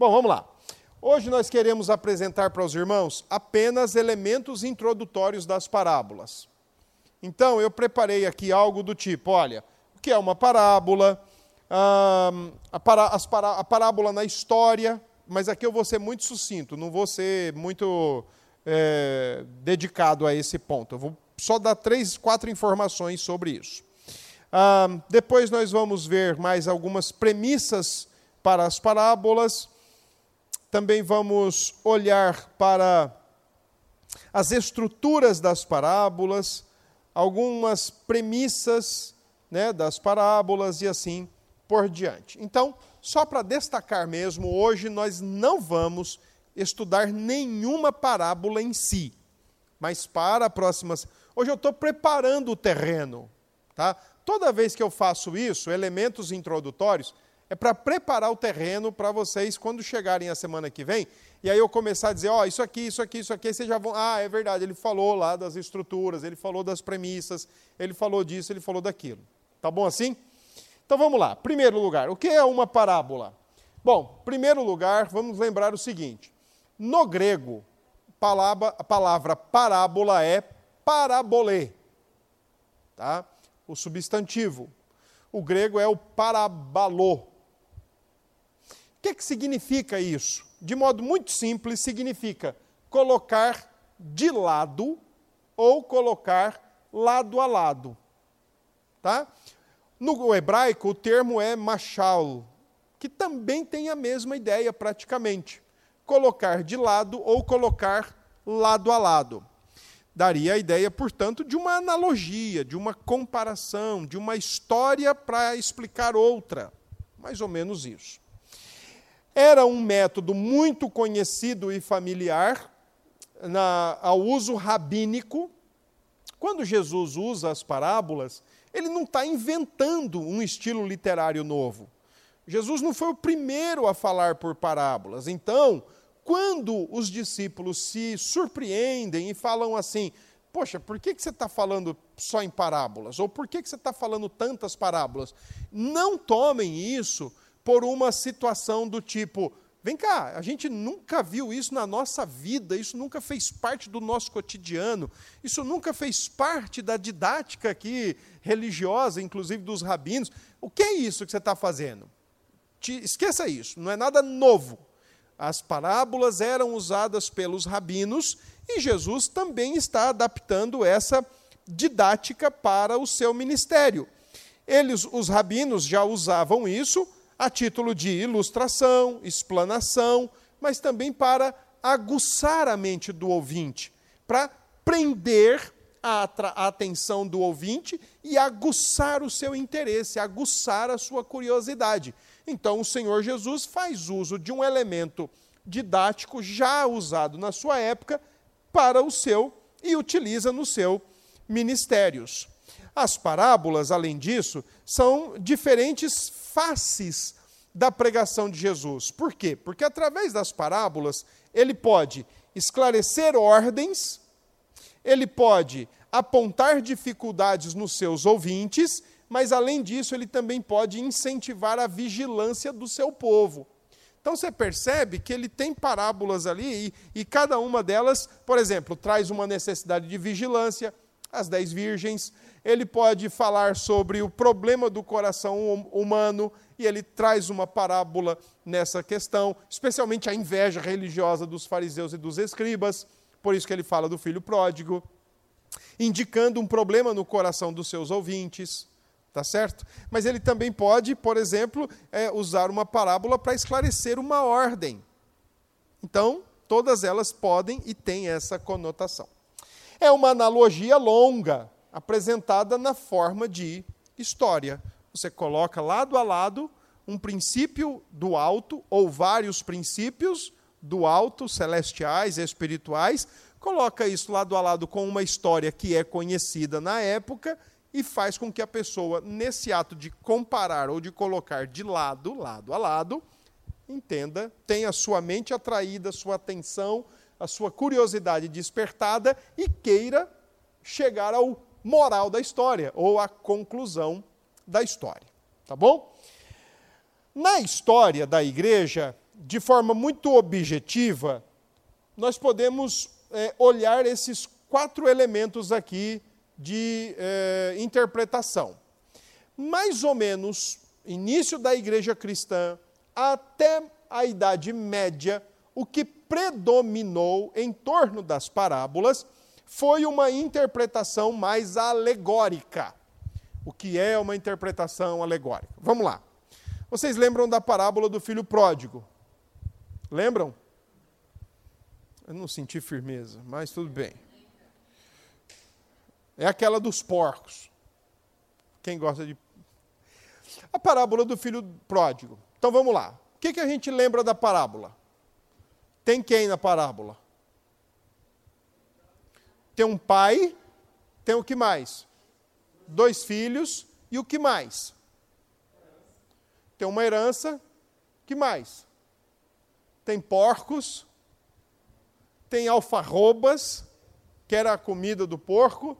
Bom, vamos lá. Hoje nós queremos apresentar para os irmãos apenas elementos introdutórios das parábolas. Então, eu preparei aqui algo do tipo: olha, o que é uma parábola, a, pará a parábola na história, mas aqui eu vou ser muito sucinto, não vou ser muito é, dedicado a esse ponto. Eu vou só dar três, quatro informações sobre isso. Depois nós vamos ver mais algumas premissas para as parábolas. Também vamos olhar para as estruturas das parábolas, algumas premissas né, das parábolas e assim por diante. Então, só para destacar mesmo, hoje nós não vamos estudar nenhuma parábola em si, mas para a próxima. Hoje eu estou preparando o terreno, tá? Toda vez que eu faço isso, elementos introdutórios, é para preparar o terreno para vocês quando chegarem a semana que vem. E aí eu começar a dizer, ó, oh, isso aqui, isso aqui, isso aqui, vocês já vão. Ah, é verdade, ele falou lá das estruturas, ele falou das premissas, ele falou disso, ele falou daquilo. Tá bom assim? Então vamos lá. Primeiro lugar, o que é uma parábola? Bom, primeiro lugar, vamos lembrar o seguinte: no grego, palavra, a palavra parábola é parabolê, tá? O substantivo. O grego é o parabalô. O que, que significa isso? De modo muito simples, significa colocar de lado ou colocar lado a lado. Tá? No hebraico, o termo é machal, que também tem a mesma ideia praticamente colocar de lado ou colocar lado a lado. Daria a ideia, portanto, de uma analogia, de uma comparação, de uma história para explicar outra. Mais ou menos isso. Era um método muito conhecido e familiar na, ao uso rabínico. Quando Jesus usa as parábolas, ele não está inventando um estilo literário novo. Jesus não foi o primeiro a falar por parábolas. Então, quando os discípulos se surpreendem e falam assim: Poxa, por que, que você está falando só em parábolas? Ou por que, que você está falando tantas parábolas? Não tomem isso por uma situação do tipo: vem cá, a gente nunca viu isso na nossa vida, isso nunca fez parte do nosso cotidiano, isso nunca fez parte da didática aqui religiosa, inclusive dos rabinos. O que é isso que você está fazendo? Te, esqueça isso, não é nada novo. As parábolas eram usadas pelos rabinos e Jesus também está adaptando essa didática para o seu ministério. Eles, os rabinos, já usavam isso a título de ilustração, explanação, mas também para aguçar a mente do ouvinte, para prender a, a, atenção do ouvinte e aguçar o seu interesse, aguçar a sua curiosidade. Então, o Senhor Jesus faz uso de um elemento didático já usado na sua época para o seu e utiliza no seu ministérios. As parábolas, além disso, são diferentes faces da pregação de Jesus. Por quê? Porque através das parábolas ele pode esclarecer ordens, ele pode apontar dificuldades nos seus ouvintes mas além disso, ele também pode incentivar a vigilância do seu povo. Então você percebe que ele tem parábolas ali e, e, cada uma delas, por exemplo, traz uma necessidade de vigilância, as dez virgens. Ele pode falar sobre o problema do coração hum, humano e ele traz uma parábola nessa questão, especialmente a inveja religiosa dos fariseus e dos escribas. Por isso que ele fala do filho pródigo, indicando um problema no coração dos seus ouvintes. Tá certo? Mas ele também pode, por exemplo, é, usar uma parábola para esclarecer uma ordem. Então, todas elas podem e têm essa conotação. É uma analogia longa, apresentada na forma de história. Você coloca lado a lado um princípio do alto, ou vários princípios do alto, celestiais, espirituais, coloca isso lado a lado com uma história que é conhecida na época e faz com que a pessoa, nesse ato de comparar ou de colocar de lado, lado a lado, entenda, tenha sua mente atraída, sua atenção, a sua curiosidade despertada e queira chegar ao moral da história ou à conclusão da história. Tá bom? Na história da igreja, de forma muito objetiva, nós podemos é, olhar esses quatro elementos aqui de é, interpretação. Mais ou menos, início da igreja cristã até a Idade Média, o que predominou em torno das parábolas foi uma interpretação mais alegórica. O que é uma interpretação alegórica? Vamos lá. Vocês lembram da parábola do filho pródigo? Lembram? Eu não senti firmeza, mas tudo bem. É aquela dos porcos. Quem gosta de. A parábola do filho pródigo. Então vamos lá. O que, que a gente lembra da parábola? Tem quem na parábola? Tem um pai, tem o que mais? Dois filhos e o que mais? Tem uma herança, que mais? Tem porcos, tem alfarrobas, que era a comida do porco,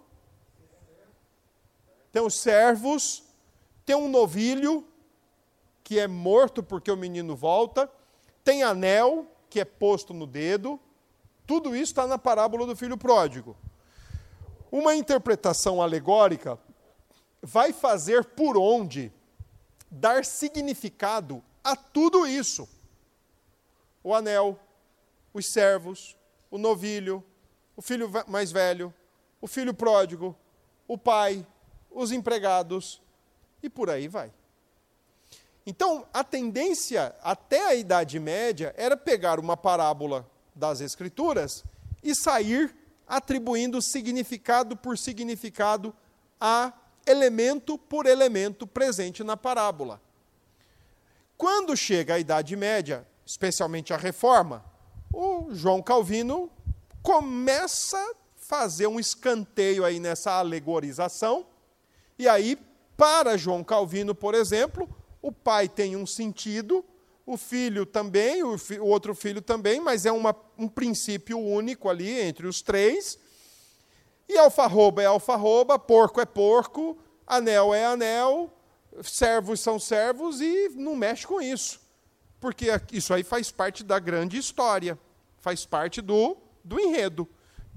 tem os servos, tem um novilho, que é morto porque o menino volta, tem anel, que é posto no dedo, tudo isso está na parábola do filho pródigo. Uma interpretação alegórica vai fazer por onde dar significado a tudo isso. O anel, os servos, o novilho, o filho mais velho, o filho pródigo, o pai, os empregados e por aí vai. Então, a tendência até a Idade Média era pegar uma parábola das Escrituras e sair atribuindo significado por significado a elemento por elemento presente na parábola. Quando chega a Idade Média, especialmente a Reforma, o João Calvino começa a fazer um escanteio aí nessa alegorização e aí, para João Calvino, por exemplo, o pai tem um sentido, o filho também, o, fi, o outro filho também, mas é uma, um princípio único ali entre os três. E alfarroba é alfarroba, porco é porco, anel é anel, servos são servos e não mexe com isso. Porque isso aí faz parte da grande história, faz parte do, do enredo.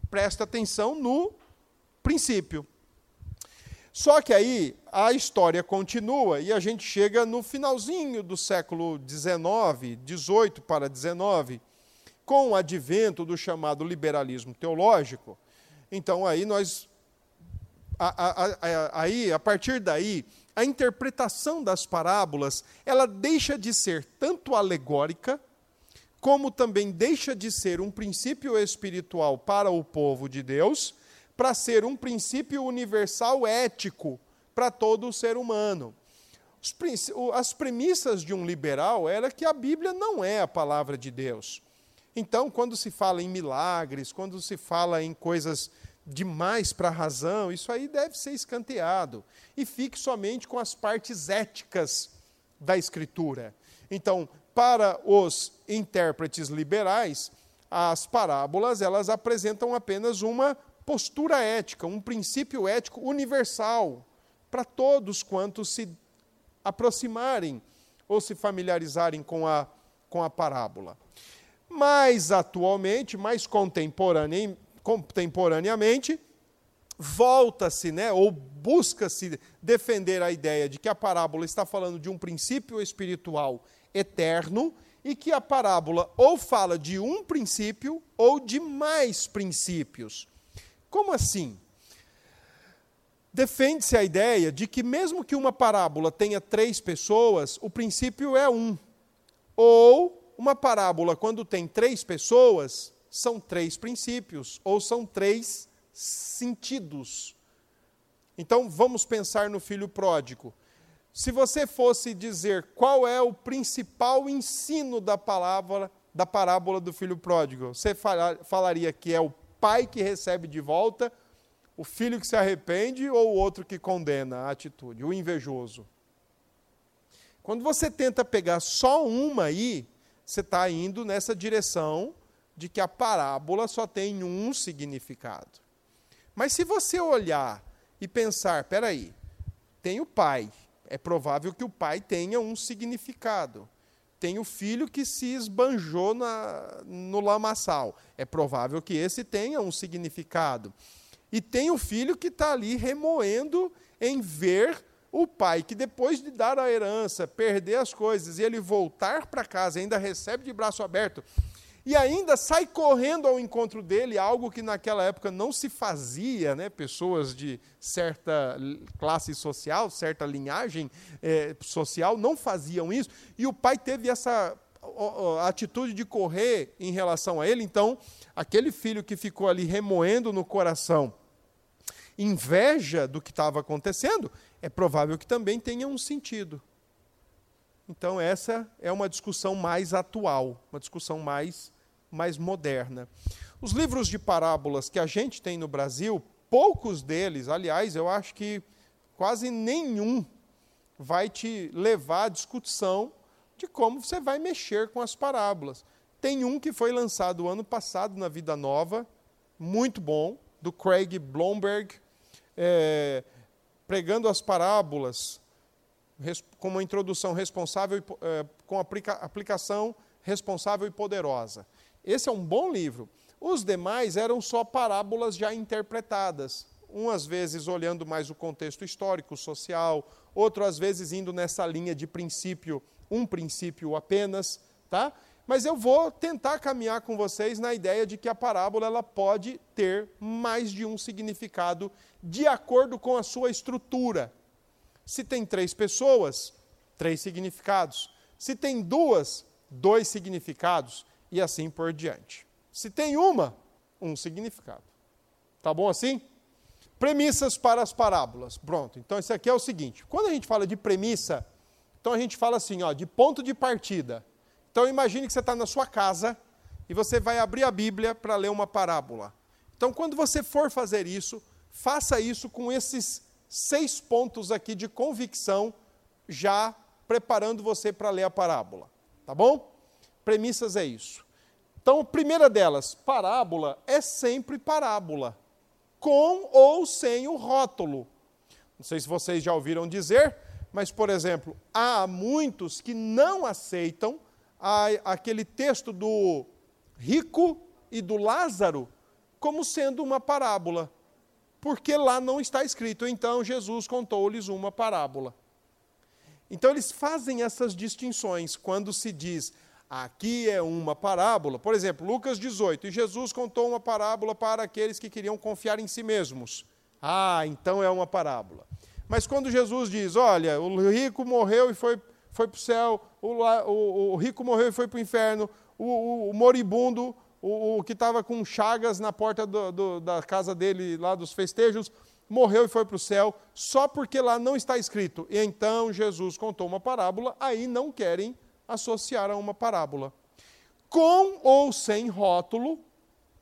Presta atenção no princípio. Só que aí a história continua e a gente chega no finalzinho do século XIX, 18 para 19, com o advento do chamado liberalismo teológico. Então aí nós a, a, a, aí a partir daí a interpretação das parábolas ela deixa de ser tanto alegórica como também deixa de ser um princípio espiritual para o povo de Deus para ser um princípio universal ético para todo o ser humano. As premissas de um liberal era que a Bíblia não é a palavra de Deus. Então, quando se fala em milagres, quando se fala em coisas demais para a razão, isso aí deve ser escanteado. E fique somente com as partes éticas da Escritura. Então, para os intérpretes liberais, as parábolas elas apresentam apenas uma postura ética, um princípio ético universal para todos quantos se aproximarem ou se familiarizarem com a, com a parábola. Mais atualmente, mais contemporane, contemporaneamente, volta-se, né, ou busca-se defender a ideia de que a parábola está falando de um princípio espiritual eterno e que a parábola ou fala de um princípio ou de mais princípios. Como assim? Defende-se a ideia de que, mesmo que uma parábola tenha três pessoas, o princípio é um. Ou uma parábola, quando tem três pessoas, são três princípios, ou são três sentidos. Então, vamos pensar no filho pródigo. Se você fosse dizer qual é o principal ensino da palavra da parábola do filho pródigo, você falaria que é o pai que recebe de volta, o filho que se arrepende ou o outro que condena a atitude, o invejoso. Quando você tenta pegar só uma aí, você está indo nessa direção de que a parábola só tem um significado. Mas se você olhar e pensar, peraí, tem o pai, é provável que o pai tenha um significado. Tem o filho que se esbanjou na, no lamaçal. É provável que esse tenha um significado. E tem o filho que está ali remoendo em ver o pai que depois de dar a herança, perder as coisas e ele voltar para casa, ainda recebe de braço aberto e ainda sai correndo ao encontro dele, algo que naquela época não se fazia, né? pessoas de certa classe social, certa linhagem é, social não faziam isso, e o pai teve essa atitude de correr em relação a ele, então, aquele filho que ficou ali remoendo no coração inveja do que estava acontecendo, é provável que também tenha um sentido. Então, essa é uma discussão mais atual, uma discussão mais, mais moderna. Os livros de parábolas que a gente tem no Brasil, poucos deles, aliás, eu acho que quase nenhum vai te levar à discussão de como você vai mexer com as parábolas. Tem um que foi lançado ano passado na Vida Nova, muito bom, do Craig Blomberg, é, pregando as parábolas com uma introdução responsável, é, com aplica, aplicação responsável e poderosa. Esse é um bom livro. Os demais eram só parábolas já interpretadas, umas vezes olhando mais o contexto histórico, social, outro às vezes indo nessa linha de princípio, um princípio apenas, tá? Mas eu vou tentar caminhar com vocês na ideia de que a parábola ela pode ter mais de um significado de acordo com a sua estrutura. Se tem três pessoas, três significados. Se tem duas, dois significados. E assim por diante. Se tem uma, um significado. Tá bom assim? Premissas para as parábolas. Pronto. Então, isso aqui é o seguinte: quando a gente fala de premissa, então a gente fala assim, ó, de ponto de partida. Então imagine que você está na sua casa e você vai abrir a Bíblia para ler uma parábola. Então, quando você for fazer isso, faça isso com esses seis pontos aqui de convicção, já preparando você para ler a parábola. Tá bom? Premissas é isso. Então, a primeira delas, parábola é sempre parábola, com ou sem o rótulo. Não sei se vocês já ouviram dizer, mas, por exemplo, há muitos que não aceitam a, aquele texto do rico e do Lázaro como sendo uma parábola, porque lá não está escrito. Então Jesus contou-lhes uma parábola. Então eles fazem essas distinções quando se diz aqui é uma parábola. Por exemplo, Lucas 18, e Jesus contou uma parábola para aqueles que queriam confiar em si mesmos. Ah, então é uma parábola. Mas quando Jesus diz, olha, o rico morreu e foi foi para o céu, o, rico morreu e foi para o inferno, o, o moribundo, o, o que estava com chagas na porta do, do, da casa dele, lá dos festejos, morreu e foi para o céu, só porque lá não está escrito. E então Jesus contou uma parábola, aí não querem associar a uma parábola. Com ou sem rótulo,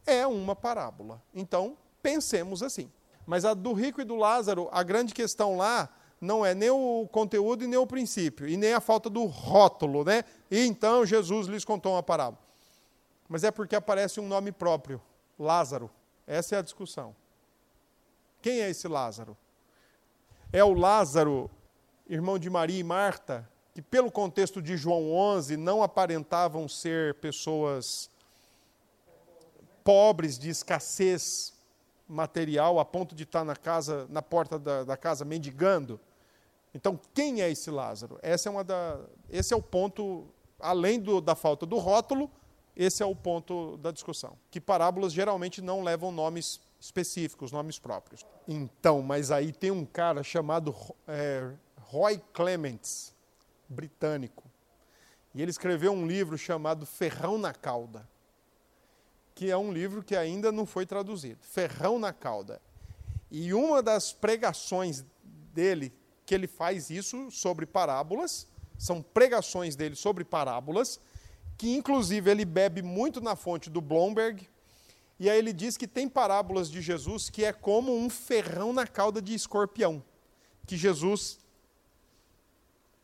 é uma parábola. Então, pensemos assim. Mas a do rico e do Lázaro, a grande questão lá não é nem o conteúdo e nem o princípio, e nem a falta do rótulo, né? E então Jesus lhes contou uma parábola. Mas é porque aparece um nome próprio, Lázaro. Essa é a discussão. Quem é esse Lázaro? É o Lázaro, irmão de Maria e Marta, que pelo contexto de João 11 não aparentavam ser pessoas pobres, de escassez material, a ponto de estar na casa, na porta da, da casa mendigando. Então, quem é esse Lázaro? Essa é uma da, esse é o ponto, além do, da falta do rótulo, esse é o ponto da discussão. Que parábolas geralmente não levam nomes específicos, nomes próprios. Então, mas aí tem um cara chamado é, Roy Clements, britânico, e ele escreveu um livro chamado Ferrão na Cauda, que é um livro que ainda não foi traduzido. Ferrão na Cauda. E uma das pregações dele que ele faz isso sobre parábolas, são pregações dele sobre parábolas, que inclusive ele bebe muito na fonte do Blomberg, e aí ele diz que tem parábolas de Jesus que é como um ferrão na cauda de escorpião, que Jesus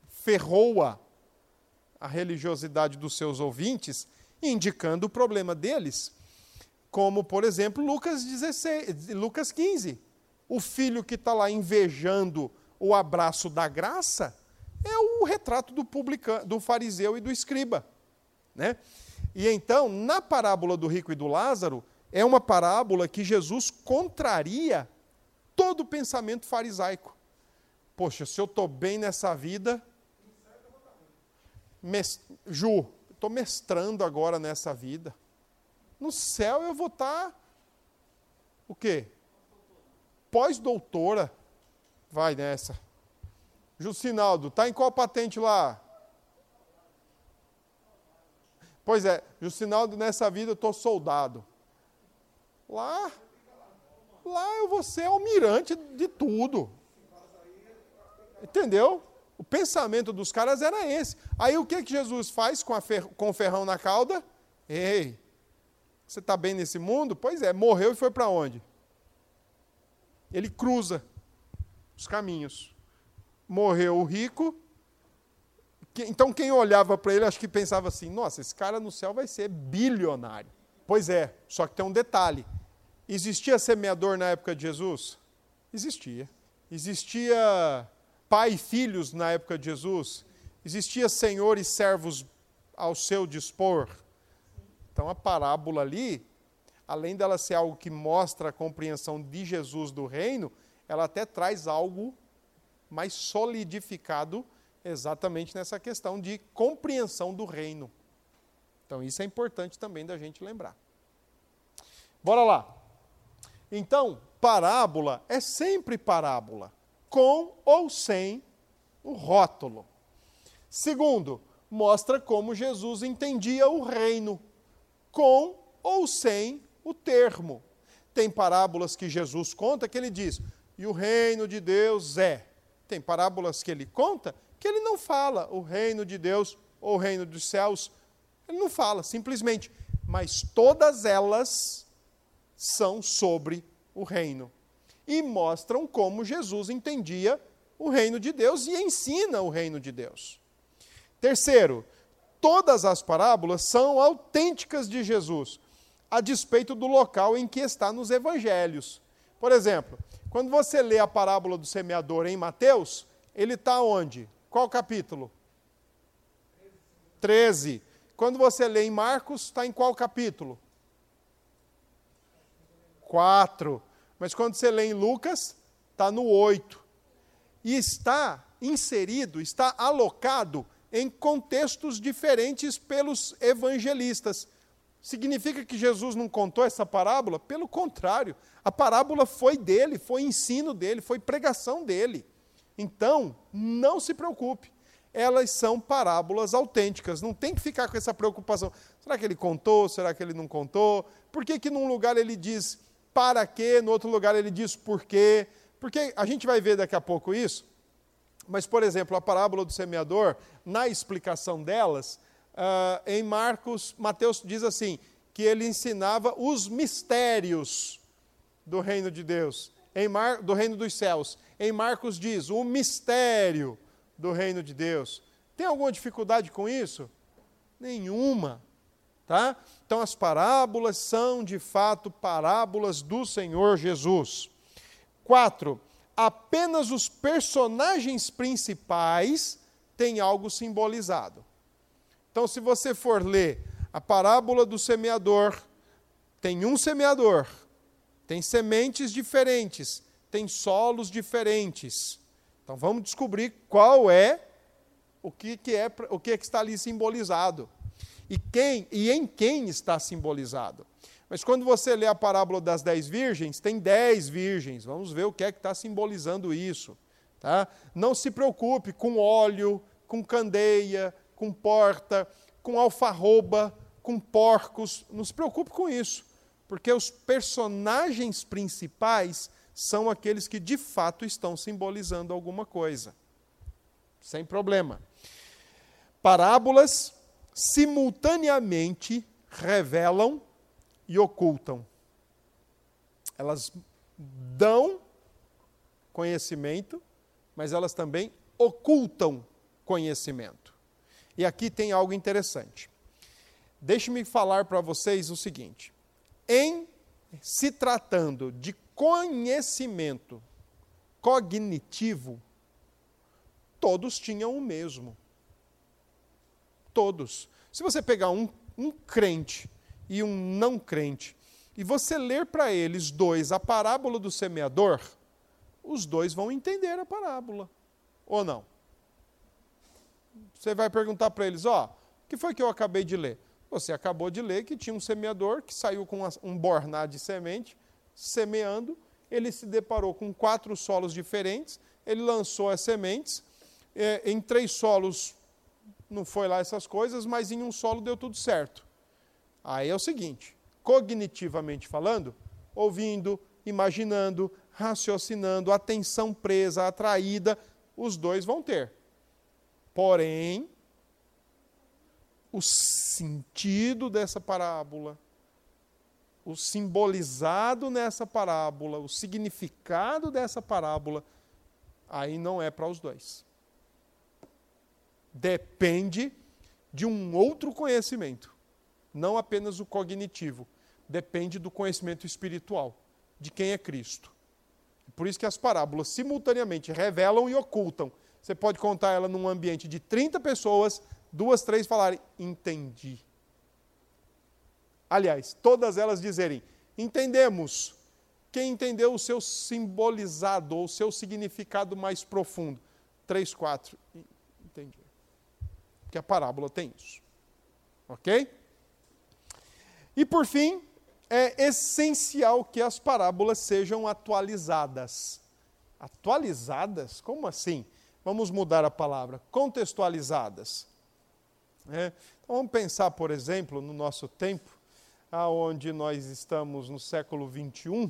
ferroa a religiosidade dos seus ouvintes, indicando o problema deles, como, por exemplo, Lucas, 16, Lucas 15. O filho que está lá invejando o abraço da graça é o retrato do, publicano, do fariseu e do escriba. Né? E então, na parábola do rico e do Lázaro, é uma parábola que Jesus contraria todo o pensamento farisaico. Poxa, se eu estou bem nessa vida. Mest... Ju, estou mestrando agora nessa vida. No céu eu vou estar. Tá... O quê? Pós-doutora. Vai nessa. Jucinaldo, está em qual patente lá? Pois é, Jucinaldo, nessa vida eu estou soldado. Lá, lá eu vou ser almirante de tudo. Entendeu? O pensamento dos caras era esse. Aí o que, que Jesus faz com, fer com o ferrão na cauda? Ei, você está bem nesse mundo? Pois é, morreu e foi para onde? Ele cruza os caminhos. Morreu o rico. Então quem olhava para ele, acho que pensava assim: nossa, esse cara no céu vai ser bilionário. Pois é, só que tem um detalhe: existia semeador na época de Jesus? Existia. Existia pai e filhos na época de Jesus? Existia senhor e servos ao seu dispor? Então a parábola ali, além dela ser algo que mostra a compreensão de Jesus do reino, ela até traz algo mais solidificado exatamente nessa questão de compreensão do reino. Então isso é importante também da gente lembrar. Bora lá. Então, parábola é sempre parábola com ou sem o rótulo. Segundo, mostra como Jesus entendia o reino, com ou sem o termo. Tem parábolas que Jesus conta que ele diz, e o reino de Deus é. Tem parábolas que ele conta que ele não fala o reino de Deus ou o reino dos céus. Ele não fala, simplesmente. Mas todas elas são sobre o reino e mostram como Jesus entendia o reino de Deus e ensina o reino de Deus. Terceiro, todas as parábolas são autênticas de Jesus, a despeito do local em que está nos evangelhos. Por exemplo, quando você lê a parábola do semeador em Mateus, ele está onde? Qual capítulo? 13. Quando você lê em Marcos, está em qual capítulo? 4. Mas quando você lê em Lucas, está no 8. E está inserido, está alocado em contextos diferentes pelos evangelistas. Significa que Jesus não contou essa parábola? Pelo contrário, a parábola foi dele, foi ensino dele, foi pregação dele. Então, não se preocupe, elas são parábolas autênticas, não tem que ficar com essa preocupação. Será que ele contou? Será que ele não contou? Por que, que num lugar ele diz para quê, no outro lugar ele diz por quê. Porque a gente vai ver daqui a pouco isso, mas, por exemplo, a parábola do semeador, na explicação delas, uh, em Marcos, Mateus diz assim, que ele ensinava os mistérios do reino de Deus, Mar, do reino dos céus. Em Marcos diz, o mistério do reino de Deus. Tem alguma dificuldade com isso? Nenhuma. Tá? Então, as parábolas são, de fato, parábolas do Senhor Jesus. Quatro, apenas os personagens principais têm algo simbolizado. Então, se você for ler a parábola do semeador, tem um semeador, tem sementes diferentes, tem solos diferentes. Então, vamos descobrir qual é o que, que é o que, é que está ali simbolizado e, quem, e em quem está simbolizado. Mas quando você lê a parábola das dez virgens, tem dez virgens. Vamos ver o que é que está simbolizando isso. Tá? Não se preocupe com óleo, com candeia, com porta, com alfarroba, com porcos. Não se preocupe com isso. Porque os personagens principais são aqueles que de fato estão simbolizando alguma coisa. Sem problema. Parábolas simultaneamente revelam e ocultam. Elas dão conhecimento, mas elas também ocultam conhecimento. E aqui tem algo interessante. Deixe-me falar para vocês o seguinte: em se tratando de conhecimento cognitivo, todos tinham o mesmo. Todos. Se você pegar um, um crente e um não crente, e você ler para eles dois a parábola do semeador, os dois vão entender a parábola. Ou não? Você vai perguntar para eles: ó, o que foi que eu acabei de ler? Você acabou de ler que tinha um semeador que saiu com um borná de semente, semeando, ele se deparou com quatro solos diferentes, ele lançou as sementes, é, em três solos não foi lá essas coisas, mas em um solo deu tudo certo. Aí é o seguinte: cognitivamente falando, ouvindo, imaginando, raciocinando, atenção presa, atraída, os dois vão ter. Porém, o sentido dessa parábola, o simbolizado nessa parábola, o significado dessa parábola, aí não é para os dois. Depende de um outro conhecimento, não apenas o cognitivo, depende do conhecimento espiritual, de quem é Cristo. Por isso que as parábolas simultaneamente revelam e ocultam. Você pode contar ela num ambiente de 30 pessoas, duas, três falarem, entendi. Aliás, todas elas dizerem: entendemos. Quem entendeu o seu simbolizado ou o seu significado mais profundo? Três, quatro. Entendi. Porque a parábola tem isso. Ok? E por fim, é essencial que as parábolas sejam atualizadas. Atualizadas? Como assim? Vamos mudar a palavra. Contextualizadas. É. Então, vamos pensar, por exemplo, no nosso tempo, aonde nós estamos no século 21,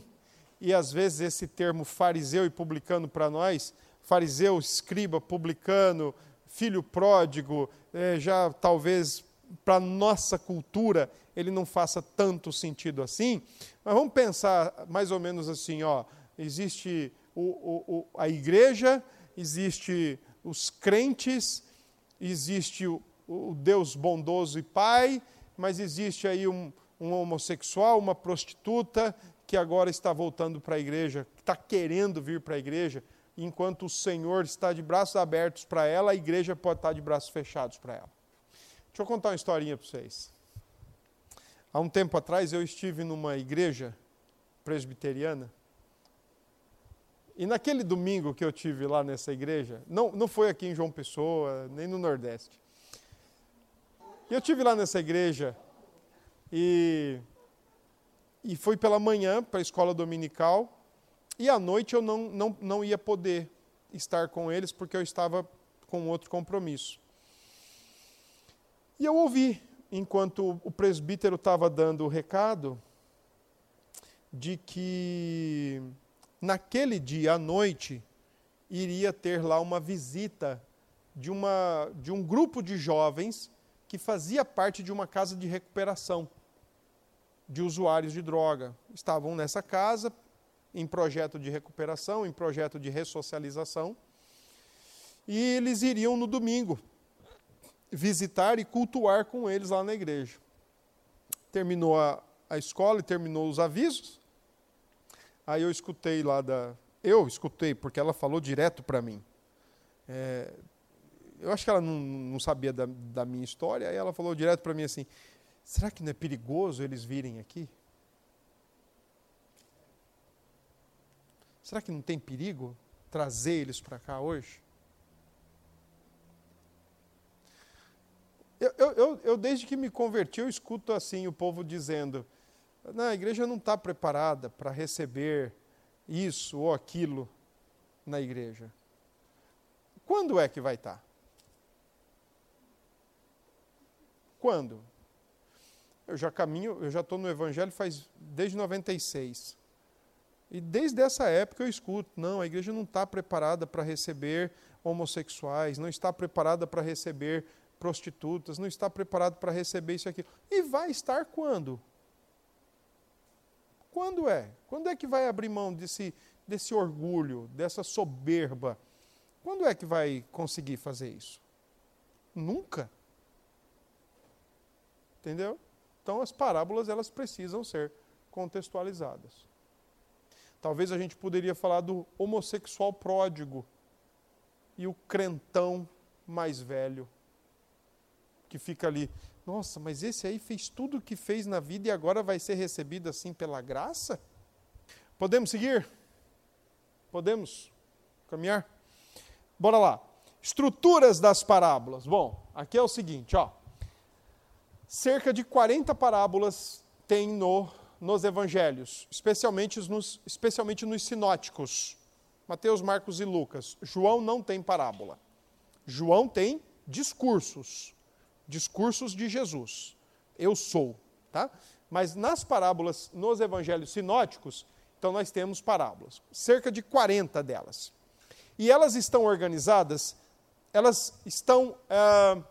e às vezes esse termo fariseu e publicano para nós, fariseu, escriba, publicano, filho pródigo, é, já talvez para nossa cultura ele não faça tanto sentido assim, mas vamos pensar mais ou menos assim, ó, existe o, o, o, a igreja, existe os crentes, existe o, o Deus bondoso e Pai, mas existe aí um, um homossexual, uma prostituta que agora está voltando para a igreja, que está querendo vir para a igreja, enquanto o Senhor está de braços abertos para ela, a igreja pode estar de braços fechados para ela. Deixa eu contar uma historinha para vocês. Há um tempo atrás eu estive numa igreja presbiteriana e naquele domingo que eu tive lá nessa igreja, não, não foi aqui em João Pessoa, nem no Nordeste. Eu tive lá nessa igreja e, e fui pela manhã para a escola dominical e à noite eu não, não, não ia poder estar com eles porque eu estava com outro compromisso. E eu ouvi, enquanto o presbítero estava dando o recado, de que naquele dia à noite iria ter lá uma visita de, uma, de um grupo de jovens que fazia parte de uma casa de recuperação de usuários de droga. Estavam nessa casa, em projeto de recuperação, em projeto de ressocialização, e eles iriam no domingo visitar e cultuar com eles lá na igreja. Terminou a, a escola e terminou os avisos. Aí eu escutei lá da. Eu escutei, porque ela falou direto para mim. É, eu acho que ela não, não sabia da, da, minha história, aí ela falou direto para mim assim: será que não é perigoso eles virem aqui? Será que não tem perigo trazer eles para cá hoje? Eu, eu, eu, desde que me converti, eu escuto assim o povo dizendo: a igreja não está preparada para receber isso ou aquilo na igreja. Quando é que vai estar? Tá? Quando? Eu já caminho, eu já estou no Evangelho faz desde 96. E desde essa época eu escuto, não, a igreja não está preparada para receber homossexuais, não está preparada para receber prostitutas, não está preparada para receber isso e aquilo. E vai estar quando? Quando é? Quando é que vai abrir mão desse, desse orgulho, dessa soberba? Quando é que vai conseguir fazer isso? Nunca. Entendeu? Então as parábolas elas precisam ser contextualizadas. Talvez a gente poderia falar do homossexual pródigo. e o crentão mais velho, que fica ali. Nossa, mas esse aí fez tudo o que fez na vida e agora vai ser recebido assim pela graça? Podemos seguir? Podemos caminhar? Bora lá. Estruturas das parábolas. Bom, aqui é o seguinte, ó. Cerca de 40 parábolas tem no, nos evangelhos, especialmente nos, especialmente nos sinóticos. Mateus, Marcos e Lucas. João não tem parábola. João tem discursos. Discursos de Jesus. Eu sou, tá? Mas nas parábolas, nos evangelhos sinóticos, então nós temos parábolas, cerca de 40 delas. E elas estão organizadas, elas estão ah,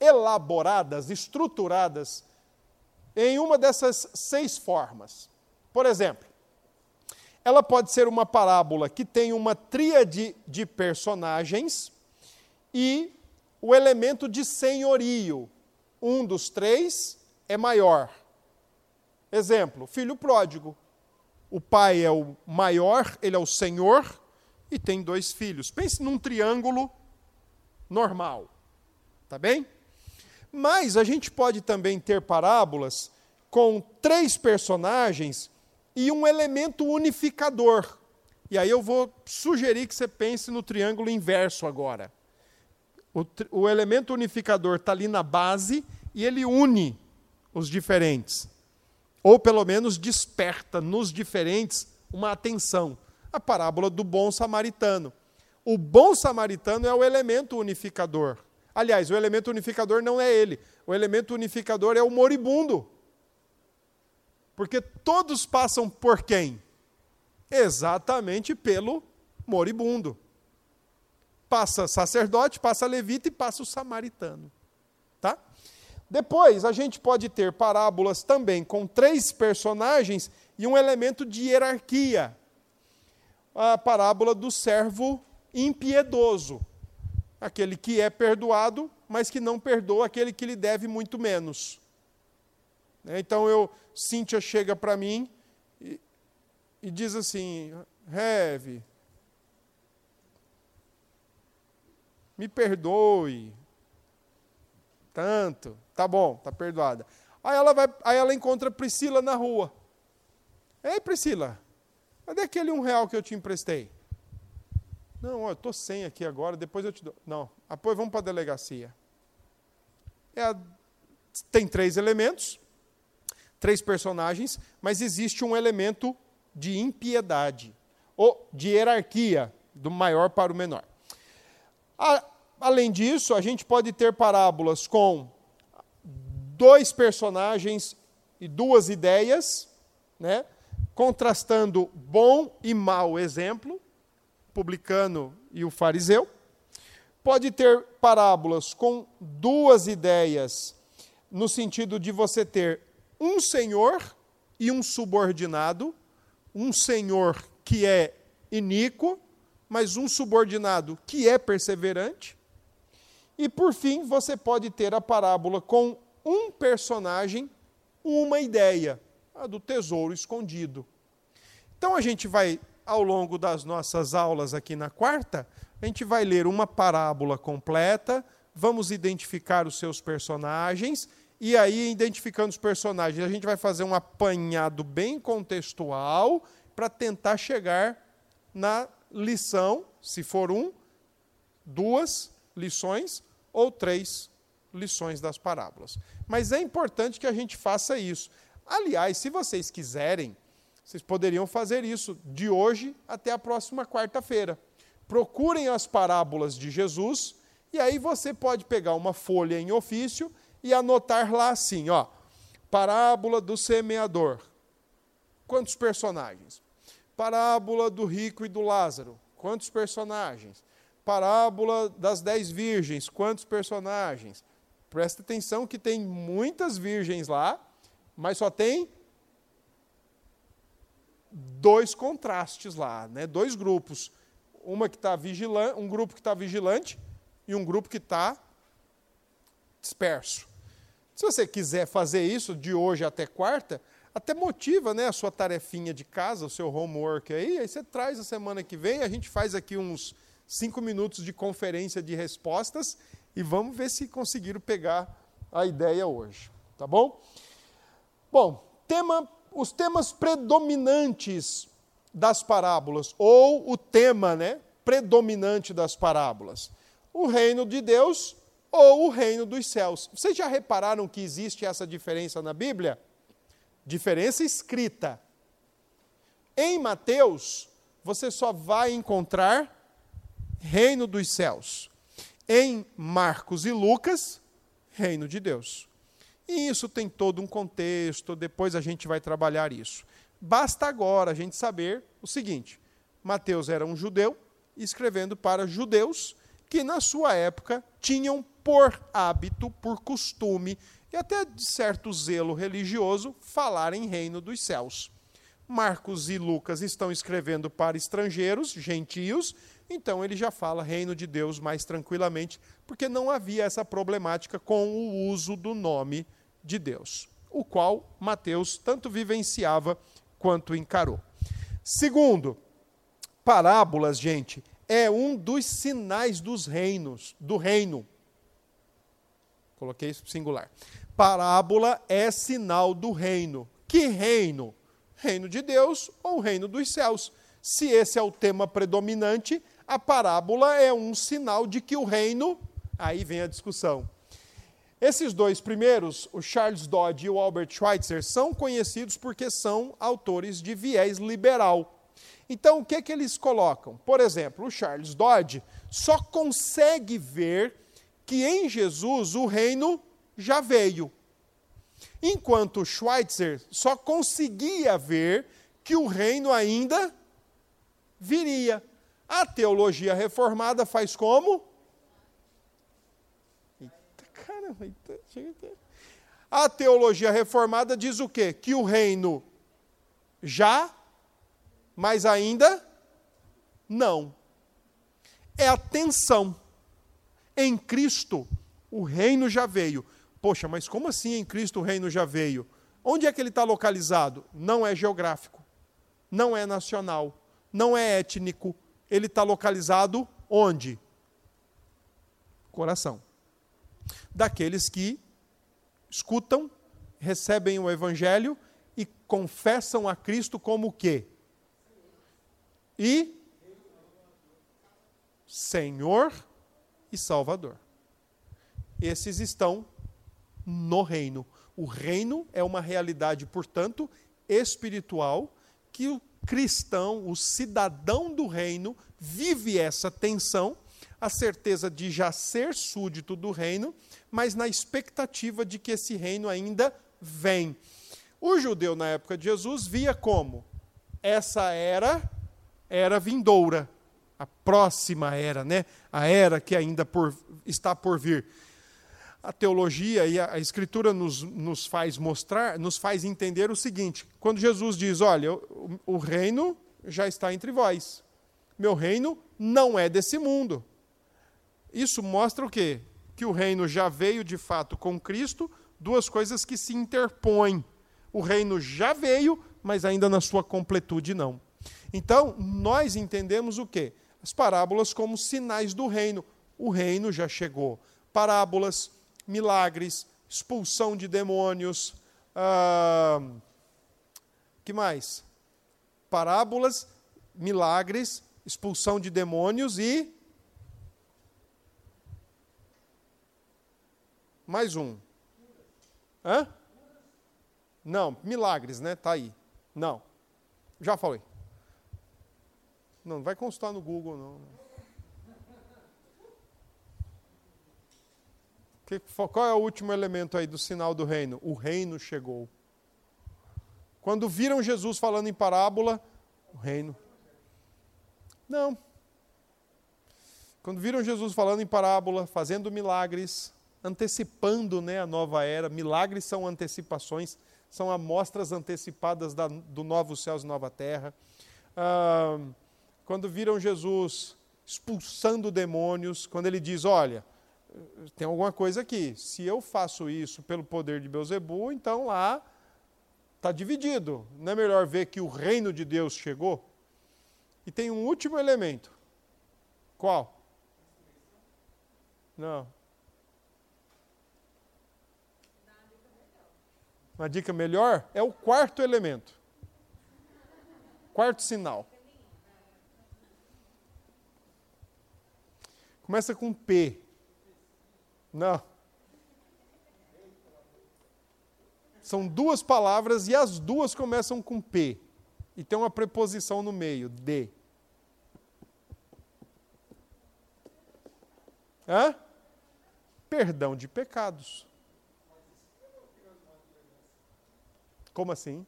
elaboradas, estruturadas em uma dessas seis formas. Por exemplo, ela pode ser uma parábola que tem uma tríade de personagens e o elemento de senhorio. Um dos três é maior. Exemplo, filho pródigo. O pai é o maior, ele é o senhor e tem dois filhos. Pense num triângulo normal. Tá bem? Mas a gente pode também ter parábolas com três personagens e um elemento unificador. E aí eu vou sugerir que você pense no triângulo inverso agora. O, o elemento unificador está ali na base e ele une os diferentes. Ou pelo menos desperta nos diferentes uma atenção. A parábola do bom samaritano. O bom samaritano é o elemento unificador. Aliás, o elemento unificador não é ele. O elemento unificador é o moribundo. Porque todos passam por quem? Exatamente pelo moribundo. Passa sacerdote, passa levita e passa o samaritano. Tá? Depois, a gente pode ter parábolas também com três personagens e um elemento de hierarquia. A parábola do servo impiedoso, aquele que é perdoado, mas que não perdoa aquele que lhe deve muito menos. Né? Então eu, Cíntia chega para mim e, e, diz assim, Reve, me perdoe, tanto, tá bom, tá perdoada. Aí ela, vai, aí ela encontra Priscila na rua. Ei, Priscila, cadê aquele um real que eu te emprestei? Não, ó, eu estou sem aqui agora, depois eu te dou. Não, depois vamos para a delegacia. É a, tem três elementos, três personagens, mas existe um elemento de impiedade, ou de hierarquia, do maior para o menor. A, além disso, a gente pode ter parábolas com dois personagens e duas ideias, né, contrastando bom e mau exemplo, publicano e o fariseu. Pode ter parábolas com duas ideias, no sentido de você ter um senhor e um subordinado, um senhor que é iníquo, mas um subordinado que é perseverante. E por fim, você pode ter a parábola com um personagem, uma ideia, a do tesouro escondido. Então a gente vai, ao longo das nossas aulas aqui na quarta, a gente vai ler uma parábola completa, vamos identificar os seus personagens e aí, identificando os personagens, a gente vai fazer um apanhado bem contextual para tentar chegar na lição, se for um, duas lições ou três lições das parábolas. Mas é importante que a gente faça isso. Aliás, se vocês quiserem, vocês poderiam fazer isso de hoje até a próxima quarta-feira. Procurem as parábolas de Jesus e aí você pode pegar uma folha em ofício e anotar lá assim, ó, parábola do semeador. Quantos personagens? Parábola do rico e do Lázaro. Quantos personagens? Parábola das dez virgens. Quantos personagens? Presta atenção que tem muitas virgens lá, mas só tem dois contrastes lá, né? dois grupos. Uma que está vigilante, um grupo que está vigilante e um grupo que está disperso. Se você quiser fazer isso de hoje até quarta, até motiva né, a sua tarefinha de casa, o seu homework aí, aí você traz a semana que vem, a gente faz aqui uns cinco minutos de conferência de respostas e vamos ver se conseguiram pegar a ideia hoje, tá bom? Bom, tema, os temas predominantes das parábolas, ou o tema né, predominante das parábolas: o reino de Deus ou o reino dos céus. Vocês já repararam que existe essa diferença na Bíblia? Diferença escrita. Em Mateus, você só vai encontrar reino dos céus. Em Marcos e Lucas, reino de Deus. E isso tem todo um contexto, depois a gente vai trabalhar isso. Basta agora a gente saber o seguinte: Mateus era um judeu escrevendo para judeus que na sua época tinham por hábito, por costume e até de certo zelo religioso falar em reino dos céus. Marcos e Lucas estão escrevendo para estrangeiros, gentios, então ele já fala reino de Deus mais tranquilamente, porque não havia essa problemática com o uso do nome de Deus, o qual Mateus tanto vivenciava quanto encarou. Segundo, parábolas, gente, é um dos sinais dos reinos, do reino. Coloquei isso singular. Parábola é sinal do reino. Que reino? Reino de Deus ou reino dos céus? Se esse é o tema predominante, a parábola é um sinal de que o reino. Aí vem a discussão. Esses dois primeiros, o Charles Dodge e o Albert Schweitzer, são conhecidos porque são autores de viés liberal. Então, o que, que eles colocam? Por exemplo, o Charles Dodge só consegue ver que em Jesus o reino já veio. Enquanto Schweitzer só conseguia ver que o reino ainda viria. A teologia reformada faz como? Eita, caramba, a teologia reformada diz o quê? Que o reino já, mas ainda não. É a tensão. Em Cristo, o reino já veio. Poxa, mas como assim em Cristo o reino já veio? Onde é que ele está localizado? Não é geográfico, não é nacional, não é étnico, ele está localizado onde? Coração. Daqueles que escutam, recebem o Evangelho e confessam a Cristo como o quê? E Senhor e Salvador. Esses estão no reino. O reino é uma realidade, portanto, espiritual que cristão, o cidadão do reino, vive essa tensão, a certeza de já ser súdito do reino, mas na expectativa de que esse reino ainda vem. O judeu na época de Jesus via como essa era era vindoura, a próxima era, né? A era que ainda por, está por vir a teologia e a, escritura nos, nos, faz mostrar, nos faz entender o seguinte: quando Jesus diz, olha, o, o reino já está entre vós, meu reino não é desse mundo. Isso mostra o quê? Que o reino já veio de fato com Cristo, duas coisas que se interpõem. O reino já veio, mas ainda na sua completude não. Então, nós entendemos o quê? As parábolas como sinais do reino. O reino já chegou. Parábolas, milagres, expulsão de demônios. Ah, que mais? Parábolas, milagres, expulsão de demônios e. Mais um. Hã? Não, milagres, né? Tá aí. Não. Já falei. Não, não vai consultar no Google, não. Que, qual é o último elemento aí do sinal do reino? O reino chegou. Quando viram Jesus falando em parábola, o reino. Não. Quando viram Jesus falando em parábola, fazendo milagres, antecipando né, a nova era, milagres são antecipações, são amostras antecipadas da, do novo céu e nova terra. Ah, quando viram Jesus expulsando demônios, quando ele diz: Olha, tem alguma coisa aqui. Se eu faço isso pelo poder de Beuzebu, então lá está dividido. Não é melhor ver que o reino de Deus chegou? E tem um último elemento. Qual? Não. Uma dica melhor é o quarto elemento. Quarto sinal. Começa com P. Não. São duas palavras e as duas começam com P. E tem uma preposição no meio, D. Hã? Perdão de pecados. Como assim?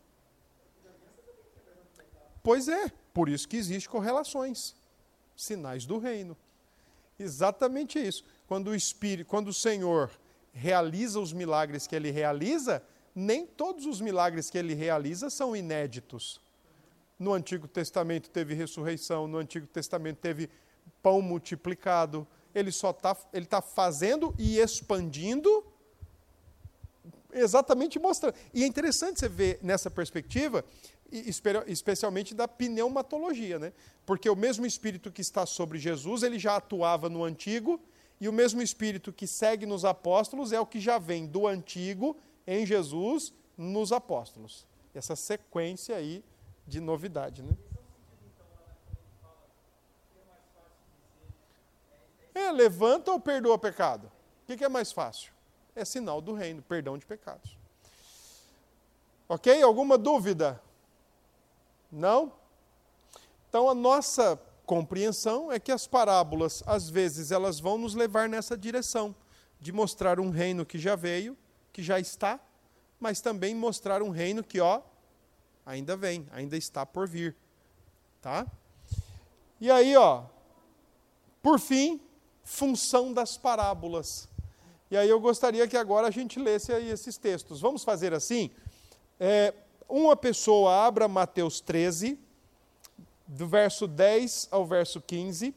Pois é, por isso que existe correlações, sinais do reino. Exatamente isso. Quando o Espírito, quando o Senhor realiza os milagres que ele realiza, nem todos os milagres que ele realiza são inéditos. No Antigo Testamento teve ressurreição, no Antigo Testamento teve pão multiplicado. Ele só está ele tá fazendo e expandindo exatamente mostrando. E é interessante você ver nessa perspectiva, especialmente da pneumatologia, né? Porque o mesmo espírito que está sobre Jesus, ele já atuava no antigo, e o mesmo espírito que segue nos apóstolos é o que já vem do antigo em Jesus nos apóstolos. Essa sequência aí de novidade, né? É, levanta ou perdoa pecado? O que é mais fácil? é sinal do reino, perdão de pecados. Ok? Alguma dúvida? Não? Então a nossa compreensão é que as parábolas, às vezes, elas vão nos levar nessa direção, de mostrar um reino que já veio, que já está, mas também mostrar um reino que, ó, ainda vem, ainda está por vir. Tá? E aí, ó, por fim, função das parábolas. E aí eu gostaria que agora a gente lesse aí esses textos. Vamos fazer assim? É, uma pessoa abra Mateus 13, do verso 10 ao verso 15.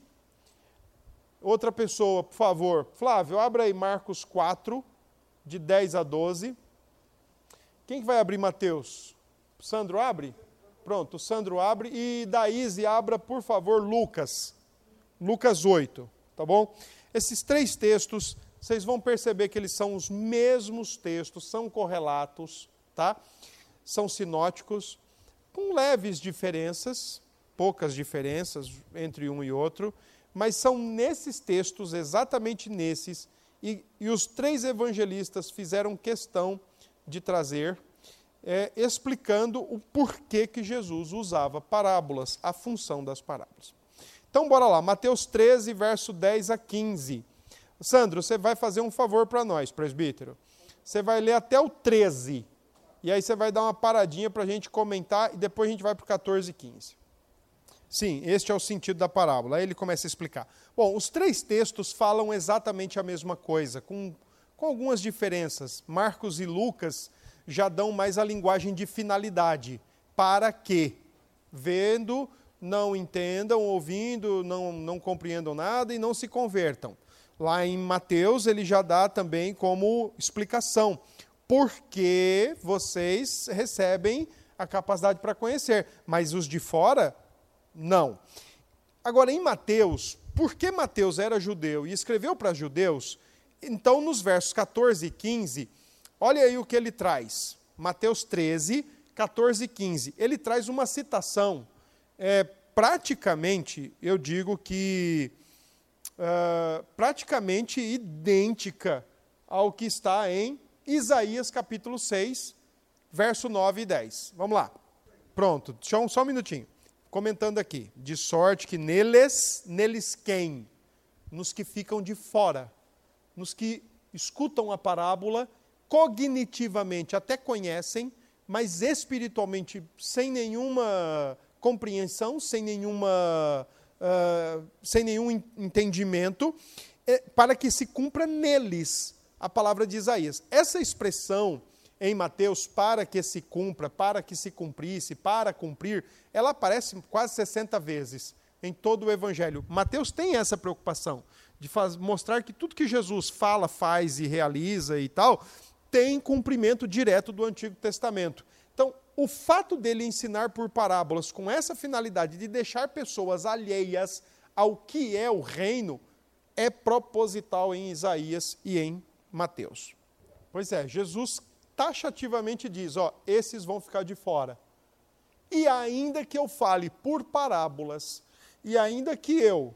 Outra pessoa, por favor, Flávio, abra aí Marcos 4, de 10 a 12. Quem que vai abrir Mateus? Sandro abre? Pronto, Sandro abre. E Daíse abra, por favor, Lucas. Lucas 8, tá bom? Esses três textos vocês vão perceber que eles são os mesmos textos, são correlatos, tá? São sinóticos, com leves diferenças, poucas diferenças entre um e outro, mas são nesses textos, exatamente nesses, e, e os três evangelistas fizeram questão de trazer, é, explicando o porquê que Jesus usava parábolas, a função das parábolas. Então, bora lá, Mateus 13, verso 10 a 15. Sandro, você vai fazer um favor para nós, presbítero. Você vai ler até o 13. E aí você vai dar uma paradinha para a gente comentar e depois a gente vai para o 14 e 15. Sim, este é o sentido da parábola. Aí ele começa a explicar. Bom, os três textos falam exatamente a mesma coisa, com, com algumas diferenças. Marcos e Lucas já dão mais a linguagem de finalidade. Para que, vendo, não entendam, ouvindo, não, não compreendam nada e não se convertam lá em Mateus, ele já dá também como explicação. Porque vocês recebem a capacidade para conhecer, mas os de fora, não. Agora, em Mateus, porque Mateus era judeu e escreveu para judeus, então nos versos 14 e 15, olha aí o que ele traz. Mateus 13, 14 e 15. Ele traz uma citação, é, praticamente, eu digo que uh, praticamente idêntica ao que está em Isaías capítulo 6, verso 9 e 10. Vamos lá. Pronto, só um, só um minutinho. Comentando aqui. De sorte que neles, neles quem? Nos que ficam de fora. Nos que escutam a parábola, cognitivamente até conhecem, mas espiritualmente sem nenhuma compreensão, sem nenhuma uh, sem nenhum entendimento, é, para que se cumpra neles a palavra de Isaías. Essa expressão em Mateus, para que se cumpra, para que se cumprisse, para cumprir, ela aparece quase 60 vezes em todo o Evangelho. Mateus tem essa preocupação de faz, mostrar que tudo que Jesus fala, faz e realiza e tal, tem cumprimento direto do Antigo Testamento. Então, o fato dele ensinar por parábolas com essa finalidade de deixar pessoas alheias ao que é o reino é proposital em Isaías e em Mateus. Pois é, Jesus taxativamente diz: ó, esses vão ficar de fora. E ainda que eu fale por parábolas, e ainda que eu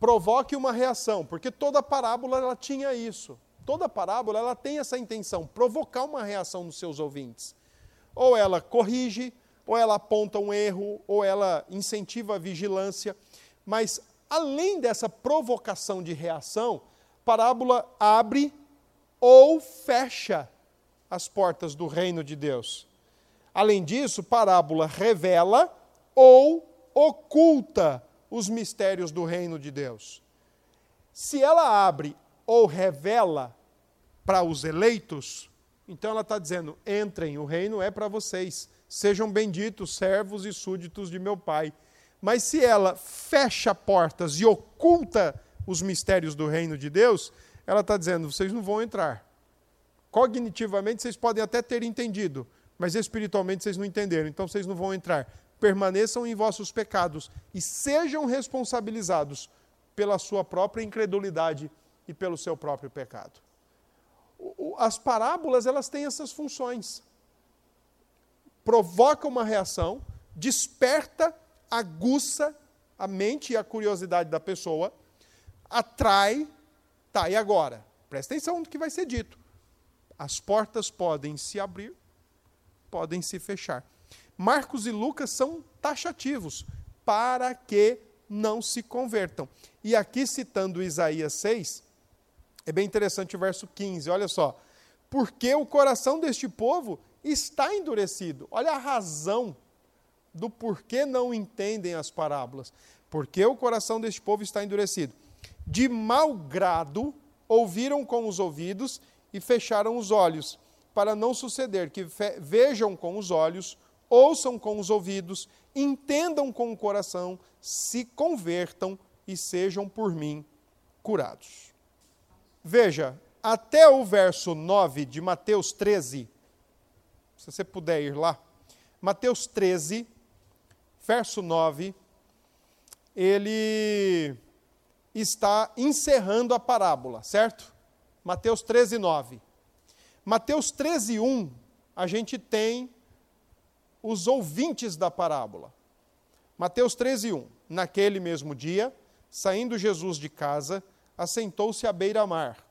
provoque uma reação, porque toda parábola ela tinha isso. Toda parábola ela tem essa intenção, provocar uma reação nos seus ouvintes. Ou ela corrige, ou ela aponta um erro, ou ela incentiva a vigilância. Mas além dessa provocação de reação, parábola abre ou fecha as portas do reino de Deus. Além disso, parábola revela ou oculta os mistérios do reino de Deus. Se ela abre ou revela para os eleitos, então ela está dizendo: entrem, o reino é para vocês, sejam benditos, servos e súditos de meu Pai. Mas se ela fecha portas e oculta os mistérios do reino de Deus, ela está dizendo: vocês não vão entrar. Cognitivamente vocês podem até ter entendido, mas espiritualmente vocês não entenderam, então vocês não vão entrar. Permaneçam em vossos pecados e sejam responsabilizados pela sua própria incredulidade e pelo seu próprio pecado. As parábolas, elas têm essas funções. Provoca uma reação, desperta, aguça a mente e a curiosidade da pessoa, atrai, tá, e agora? Presta atenção no que vai ser dito. As portas podem se abrir, podem se fechar. Marcos e Lucas são taxativos para que não se convertam. E aqui citando Isaías 6, é bem interessante o verso 15, olha só. Porque o coração deste povo está endurecido. Olha a razão do porquê não entendem as parábolas. Porque o coração deste povo está endurecido. De mau grado ouviram com os ouvidos e fecharam os olhos, para não suceder que vejam com os olhos, ouçam com os ouvidos, entendam com o coração, se convertam e sejam por mim curados. Veja, até o verso 9 de Mateus 13, se você puder ir lá, Mateus 13, verso 9, ele está encerrando a parábola, certo? Mateus 13, 9. Mateus 13, 1, a gente tem os ouvintes da parábola. Mateus 13, 1. Naquele mesmo dia, saindo Jesus de casa, assentou-se à beira-mar.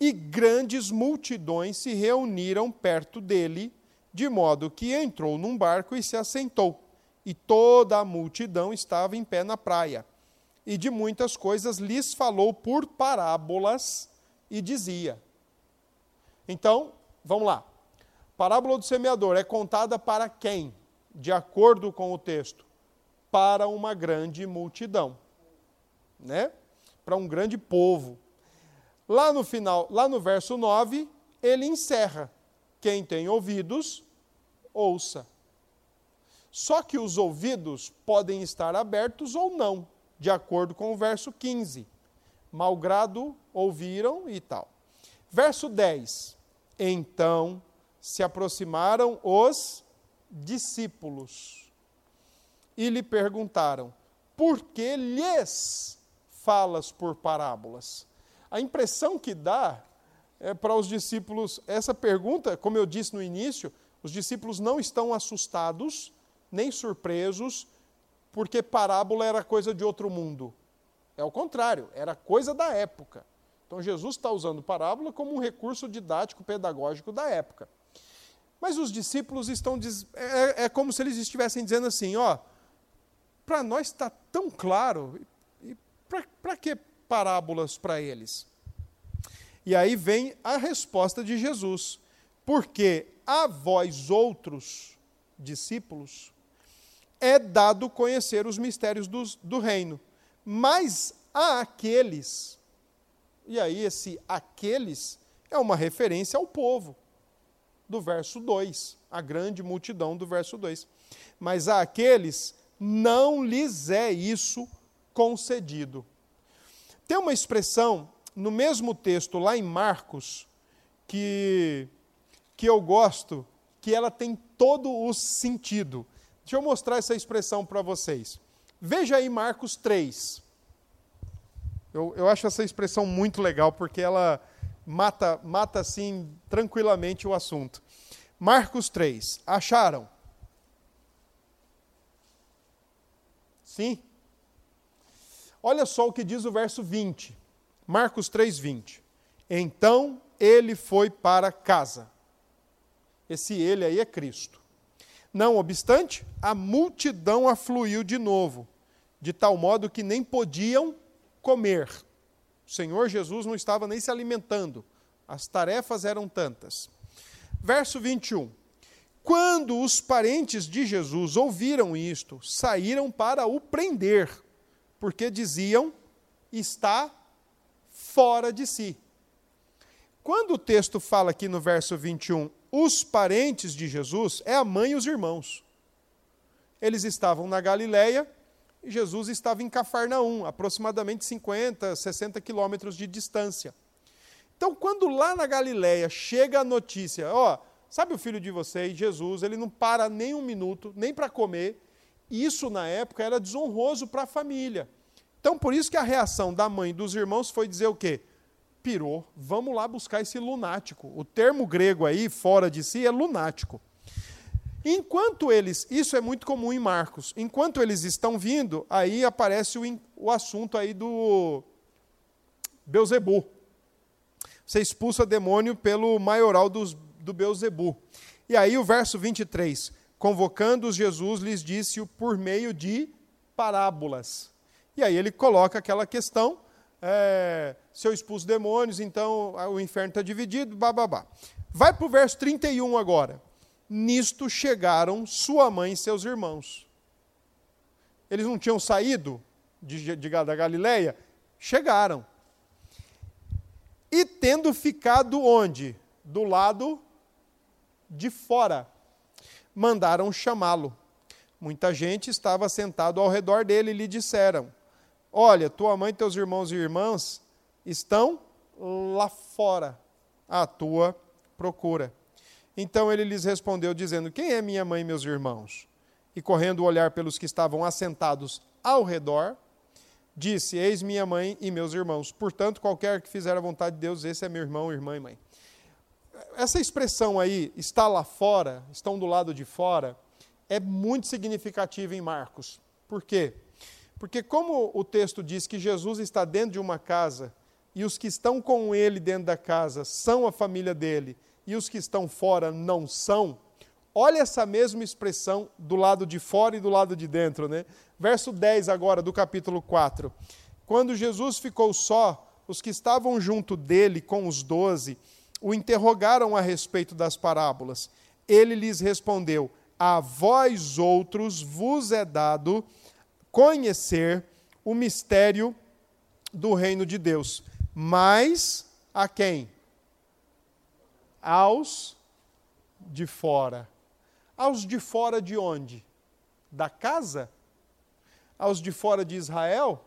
E grandes multidões se reuniram perto dele, de modo que entrou num barco e se assentou. E toda a multidão estava em pé na praia. E de muitas coisas lhes falou por parábolas e dizia. Então, vamos lá. Parábola do semeador é contada para quem? De acordo com o texto, para uma grande multidão, né? Para um grande povo. Lá no final, lá no verso 9, ele encerra: quem tem ouvidos, ouça. Só que os ouvidos podem estar abertos ou não, de acordo com o verso 15 malgrado ouviram e tal. Verso 10: Então se aproximaram os discípulos e lhe perguntaram: Por que lhes falas por parábolas? A impressão que dá é para os discípulos, essa pergunta, como eu disse no início, os discípulos não estão assustados, nem surpresos, porque parábola era coisa de outro mundo. É o contrário, era coisa da época. Então Jesus está usando parábola como um recurso didático pedagógico da época. Mas os discípulos estão. É, é como se eles estivessem dizendo assim: ó, para nós está tão claro, para que parábolas para eles? E aí vem a resposta de Jesus: porque a vós outros discípulos é dado conhecer os mistérios do reino mas há aqueles, e aí esse aqueles é uma referência ao povo, do verso 2, a grande multidão do verso 2. Mas a aqueles não lhes é isso concedido. Tem uma expressão no mesmo texto, lá em Marcos, que, que eu gosto, que ela tem todo o sentido. Deixa eu mostrar essa expressão para vocês. Veja aí Marcos 3. Eu, eu acho essa expressão muito legal, porque ela mata, mata assim tranquilamente o assunto. Marcos 3. Acharam? Sim? Olha só o que diz o verso 20. Marcos 3, 20. Então ele foi para casa. Esse ele aí é Cristo. Não obstante, a multidão afluiu de novo, de tal modo que nem podiam comer. O Senhor Jesus não estava nem se alimentando, as tarefas eram tantas. Verso 21. Quando os parentes de Jesus ouviram isto, saíram para o prender, porque diziam: está fora de si. Quando o texto fala aqui no verso 21, os parentes de Jesus, é a mãe e os irmãos. Eles estavam na Galileia e Jesus estava em Cafarnaum, aproximadamente 50, 60 quilômetros de distância. Então, quando lá na Galileia chega a notícia, ó, sabe o filho de vocês, Jesus, ele não para nem um minuto, nem para comer, isso na época era desonroso para a família. Então, por isso que a reação da mãe e dos irmãos foi dizer o quê? Pirou, vamos lá buscar esse lunático. O termo grego aí, fora de si, é lunático. Enquanto eles, isso é muito comum em Marcos, enquanto eles estão vindo, aí aparece o, o assunto aí do Beuzebu. Você expulsa demônio pelo maioral dos, do Beuzebu. E aí o verso 23, convocando-os Jesus lhes disse-o por meio de parábolas. E aí ele coloca aquela questão é, se eu expulso demônios, então o inferno está dividido, bababá. Vai para o verso 31 agora. Nisto chegaram sua mãe e seus irmãos. Eles não tinham saído de, de, da Galileia? Chegaram. E tendo ficado onde? Do lado de fora. Mandaram chamá-lo. Muita gente estava sentado ao redor dele e lhe disseram: Olha, tua mãe, teus irmãos e irmãs estão lá fora à tua procura. Então ele lhes respondeu, dizendo: Quem é minha mãe e meus irmãos? E correndo o olhar pelos que estavam assentados ao redor, disse: Eis minha mãe e meus irmãos. Portanto, qualquer que fizer a vontade de Deus, esse é meu irmão, irmã e mãe. Essa expressão aí, está lá fora, estão do lado de fora, é muito significativa em Marcos. Por quê? Porque, como o texto diz que Jesus está dentro de uma casa e os que estão com ele dentro da casa são a família dele e os que estão fora não são, olha essa mesma expressão do lado de fora e do lado de dentro. Né? Verso 10 agora do capítulo 4. Quando Jesus ficou só, os que estavam junto dele com os doze o interrogaram a respeito das parábolas. Ele lhes respondeu: A vós outros vos é dado conhecer o mistério do reino de Deus. Mas a quem? Aos de fora. Aos de fora de onde? Da casa? Aos de fora de Israel?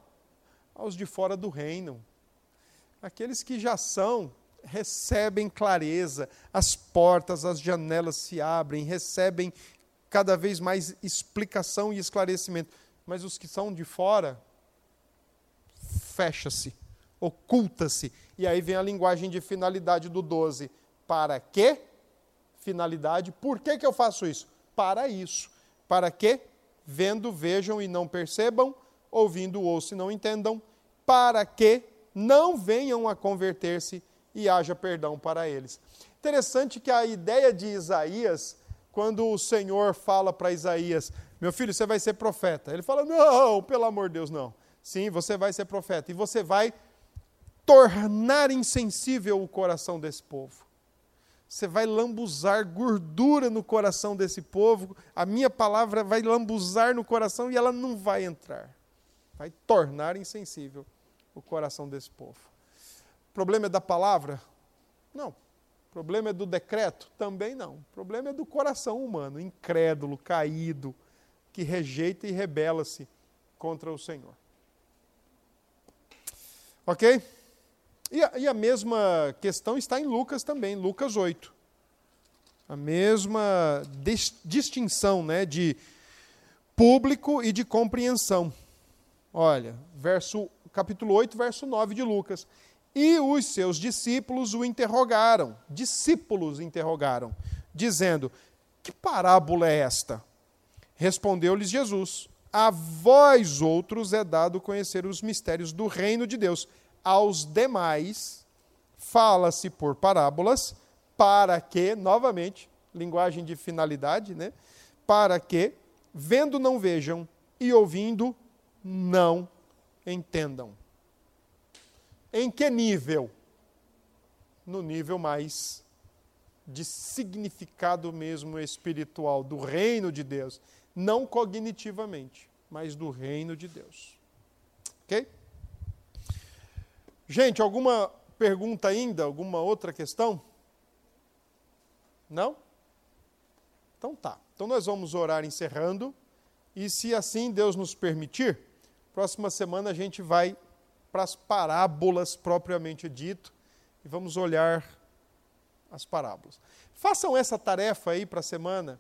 Aos de fora do reino. Aqueles que já são, recebem clareza, as portas, as janelas se abrem, recebem cada vez mais explicação e esclarecimento mas os que são de fora, fecha-se, oculta-se. E aí vem a linguagem de finalidade do 12. Para quê? Finalidade. Por que, que eu faço isso? Para isso. Para que? Vendo, vejam e não percebam, ouvindo, ouçam e não entendam, para que não venham a converter-se e haja perdão para eles. Interessante que a ideia de Isaías, quando o Senhor fala para Isaías, meu filho, você vai ser profeta. Ele fala: Não, pelo amor de Deus, não. Sim, você vai ser profeta. E você vai tornar insensível o coração desse povo. Você vai lambuzar gordura no coração desse povo. A minha palavra vai lambuzar no coração e ela não vai entrar. Vai tornar insensível o coração desse povo. O problema é da palavra? Não. O problema é do decreto? Também não. O problema é do coração humano, incrédulo, caído que rejeita e rebela-se contra o Senhor. Ok? E a, e a, mesma questão está em Lucas também, Lucas 8. A mesma dis, distinção né, de público e de compreensão. Olha, verso capítulo 8, verso 9 de Lucas. E os seus discípulos o interrogaram, discípulos interrogaram, dizendo: Que parábola é esta? Respondeu-lhes Jesus: A vós outros é dado conhecer os mistérios do reino de Deus. Aos demais fala-se por parábolas, para que, novamente, linguagem de finalidade, né? Para que, vendo não vejam e ouvindo não entendam. Em que nível? No nível mais de significado mesmo espiritual do reino de Deus, não cognitivamente, mas do reino de Deus. OK? Gente, alguma pergunta ainda? Alguma outra questão? Não? Então tá. Então nós vamos orar encerrando e se assim Deus nos permitir, próxima semana a gente vai para as parábolas propriamente dito e vamos olhar as parábolas. Façam essa tarefa aí para a semana.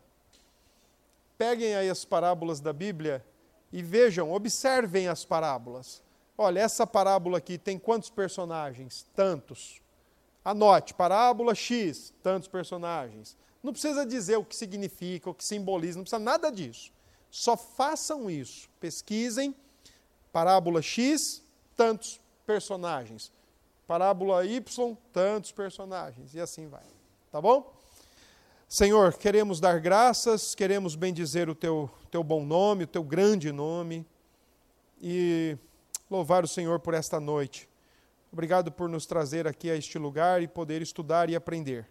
Peguem aí as parábolas da Bíblia e vejam, observem as parábolas. Olha, essa parábola aqui tem quantos personagens? Tantos. Anote, parábola X, tantos personagens. Não precisa dizer o que significa, o que simboliza, não precisa nada disso. Só façam isso. Pesquisem, parábola X, tantos personagens. Parábola Y, tantos personagens. E assim vai. Tá bom? Senhor, queremos dar graças, queremos bendizer o teu, teu bom nome, o teu grande nome. E louvar o Senhor por esta noite. Obrigado por nos trazer aqui a este lugar e poder estudar e aprender.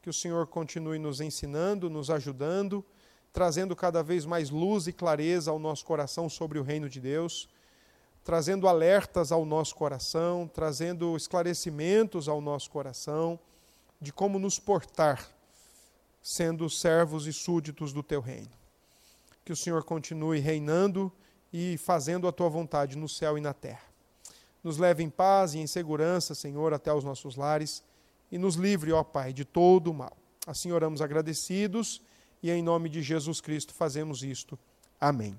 Que o Senhor continue nos ensinando, nos ajudando, trazendo cada vez mais luz e clareza ao nosso coração sobre o reino de Deus, trazendo alertas ao nosso coração, trazendo esclarecimentos ao nosso coração de como nos portar, sendo servos e súditos do teu reino. Que o Senhor continue reinando e fazendo a tua vontade no céu e na terra. Nos leve em paz e em segurança, Senhor, até os nossos lares e nos livre, ó Pai, de todo o mal. Assim oramos agradecidos e em nome de Jesus Cristo fazemos isto. Amém.